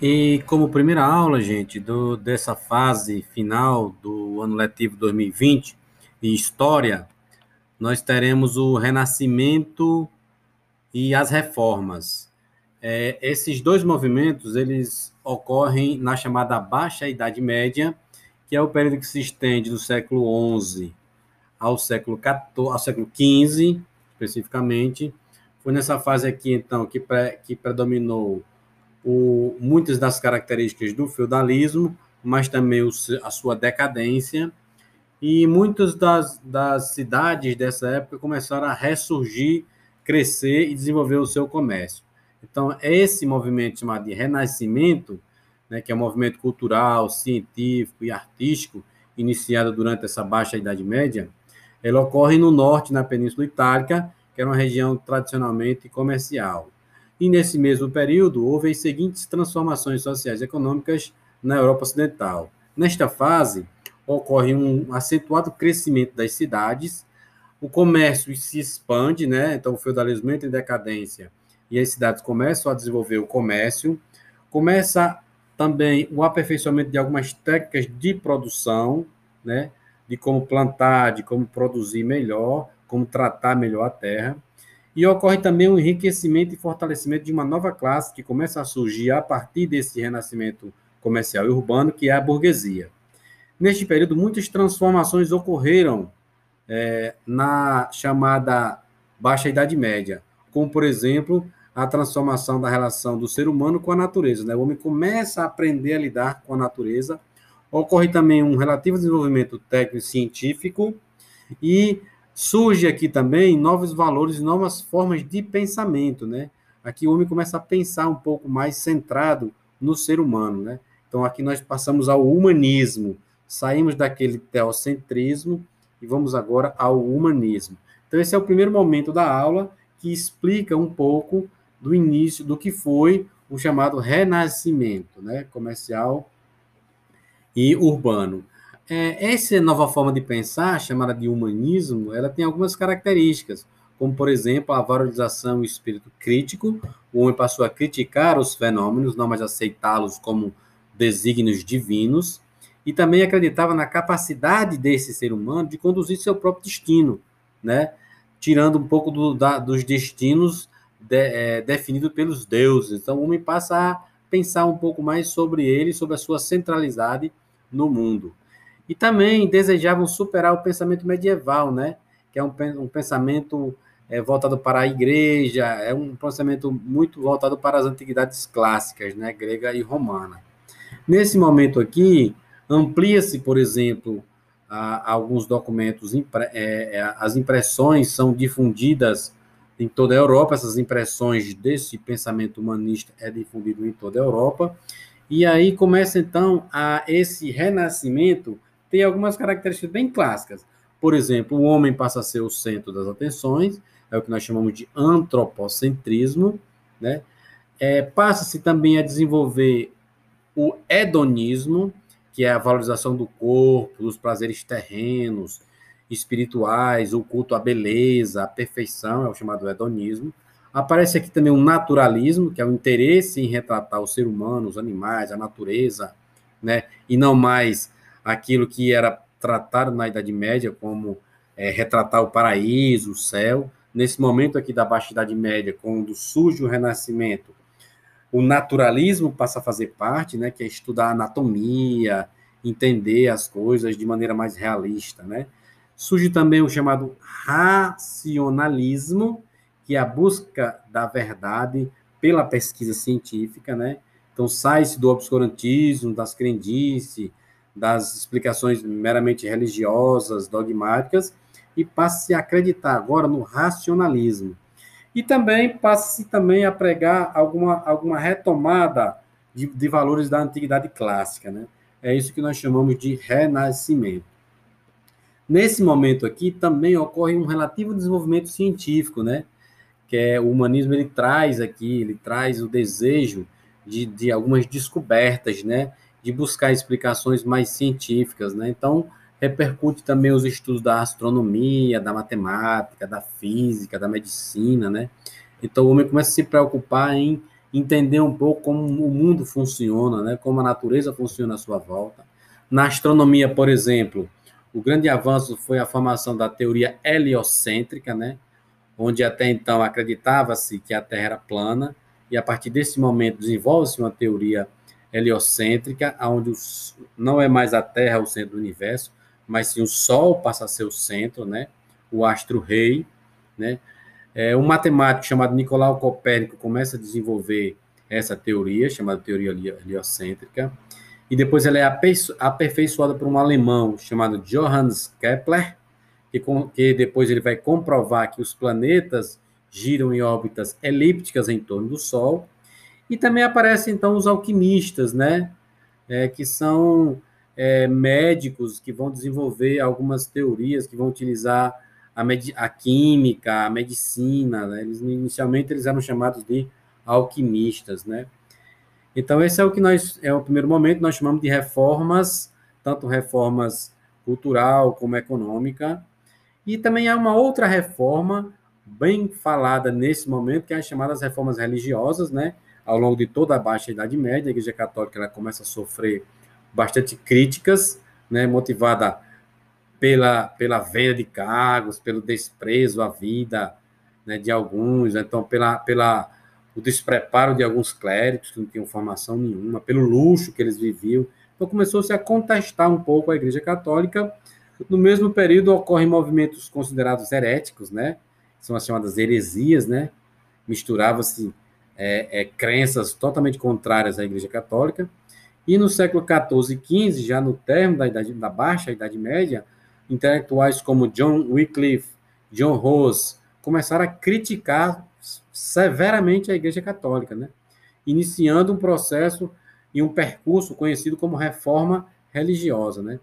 E como primeira aula, gente, do, dessa fase final do ano letivo 2020, em História, nós teremos o Renascimento e as Reformas. É, esses dois movimentos, eles ocorrem na chamada Baixa Idade Média, que é o período que se estende do século XI ao século XIV, ao século XV, especificamente. Foi nessa fase aqui, então, que, pre, que predominou o, muitas das características do feudalismo, mas também o, a sua decadência. E muitas das, das cidades dessa época começaram a ressurgir, crescer e desenvolver o seu comércio. Então, esse movimento chamado de Renascimento, né, que é um movimento cultural, científico e artístico, iniciado durante essa baixa Idade Média, ele ocorre no norte, na Península Itálica, que era uma região tradicionalmente comercial. E nesse mesmo período, houve as seguintes transformações sociais e econômicas na Europa Ocidental. Nesta fase, ocorre um acentuado crescimento das cidades, o comércio se expande, né? Então, o feudalismo entra em decadência e as cidades começam a desenvolver o comércio, começa também o aperfeiçoamento de algumas técnicas de produção, né? De como plantar, de como produzir melhor, como tratar melhor a terra. E ocorre também o enriquecimento e fortalecimento de uma nova classe que começa a surgir a partir desse renascimento comercial e urbano, que é a burguesia. Neste período, muitas transformações ocorreram é, na chamada Baixa Idade Média, como, por exemplo, a transformação da relação do ser humano com a natureza. Né? O homem começa a aprender a lidar com a natureza. Ocorre também um relativo desenvolvimento técnico-científico e Surge aqui também novos valores, novas formas de pensamento, né? Aqui o homem começa a pensar um pouco mais centrado no ser humano, né? Então aqui nós passamos ao humanismo, saímos daquele teocentrismo e vamos agora ao humanismo. Então esse é o primeiro momento da aula que explica um pouco do início do que foi o chamado renascimento, né, comercial e urbano. É, essa nova forma de pensar, chamada de humanismo, ela tem algumas características, como, por exemplo, a valorização e o espírito crítico. O homem passou a criticar os fenômenos, não mais aceitá-los como desígnios divinos, e também acreditava na capacidade desse ser humano de conduzir seu próprio destino, né? tirando um pouco do, da, dos destinos de, é, definidos pelos deuses. Então, o homem passa a pensar um pouco mais sobre ele, sobre a sua centralidade no mundo. E também desejavam superar o pensamento medieval, né? que é um, um pensamento é, voltado para a igreja, é um pensamento muito voltado para as antiguidades clássicas, né? grega e romana. Nesse momento aqui, amplia-se, por exemplo, a, a alguns documentos, impre, é, é, as impressões são difundidas em toda a Europa, essas impressões desse pensamento humanista é difundido em toda a Europa, e aí começa então a esse renascimento tem algumas características bem clássicas. Por exemplo, o homem passa a ser o centro das atenções, é o que nós chamamos de antropocentrismo, né? É, Passa-se também a desenvolver o hedonismo, que é a valorização do corpo, dos prazeres terrenos, espirituais, o culto à beleza, à perfeição, é o chamado hedonismo. Aparece aqui também o naturalismo, que é o interesse em retratar o ser humano, os animais, a natureza, né? E não mais aquilo que era tratado na Idade Média como é, retratar o paraíso, o céu. Nesse momento aqui da Baixa Idade Média, quando surge o Renascimento, o naturalismo passa a fazer parte, né, que é estudar anatomia, entender as coisas de maneira mais realista, né? Surge também o chamado racionalismo, que é a busca da verdade pela pesquisa científica, né? Então sai-se do obscurantismo, das crendices, das explicações meramente religiosas, dogmáticas, e passa-se a acreditar agora no racionalismo. E também passa-se também a pregar alguma, alguma retomada de, de valores da antiguidade clássica, né? É isso que nós chamamos de renascimento. Nesse momento aqui também ocorre um relativo desenvolvimento científico, né? Que é o humanismo ele traz aqui, ele traz o desejo de, de algumas descobertas, né? De buscar explicações mais científicas, né? Então, repercute também os estudos da astronomia, da matemática, da física, da medicina, né? Então, o homem começa a se preocupar em entender um pouco como o mundo funciona, né? como a natureza funciona à sua volta. Na astronomia, por exemplo, o grande avanço foi a formação da teoria heliocêntrica, né? onde até então acreditava-se que a Terra era plana, e a partir desse momento desenvolve-se uma teoria heliocêntrica, onde não é mais a Terra o centro do universo, mas sim o Sol passa a ser o centro, né? o astro-rei. Né? É, um matemático chamado Nicolau Copérnico começa a desenvolver essa teoria, chamada teoria heliocêntrica, e depois ela é aperfeiçoada por um alemão chamado Johannes Kepler, que, que depois ele vai comprovar que os planetas giram em órbitas elípticas em torno do Sol, e também aparecem, então, os alquimistas, né? É, que são é, médicos que vão desenvolver algumas teorias, que vão utilizar a, a química, a medicina. Né? Eles, inicialmente, eles eram chamados de alquimistas, né? Então, esse é o que nós, é o primeiro momento, nós chamamos de reformas, tanto reformas cultural como econômica, e também há uma outra reforma bem falada nesse momento, que é as chamadas reformas religiosas, né? Ao longo de toda a Baixa Idade Média, a Igreja Católica ela começa a sofrer bastante críticas, né? Motivada pela, pela venda de cargos, pelo desprezo à vida né, de alguns, então pela, pela o despreparo de alguns clérigos que não tinham formação nenhuma, pelo luxo que eles viviam. Então começou-se a contestar um pouco a Igreja Católica. No mesmo período ocorrem movimentos considerados heréticos, né? são as chamadas heresias, né? Misturava-se é, é, crenças totalmente contrárias à Igreja Católica. E no século XIV e XV, já no termo da, idade, da Baixa Idade Média, intelectuais como John Wycliffe, John Rose, começaram a criticar severamente a Igreja Católica, né? iniciando um processo e um percurso conhecido como reforma religiosa. Né?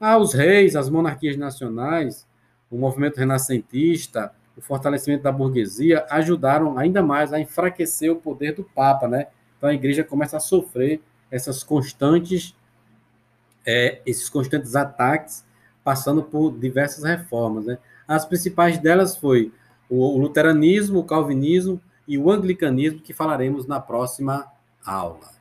Aos reis, às monarquias nacionais, o movimento renascentista, o fortalecimento da burguesia ajudaram ainda mais a enfraquecer o poder do Papa, né? Então a igreja começa a sofrer essas constantes, é, esses constantes ataques, passando por diversas reformas, né? As principais delas foi o luteranismo, o calvinismo e o anglicanismo, que falaremos na próxima aula.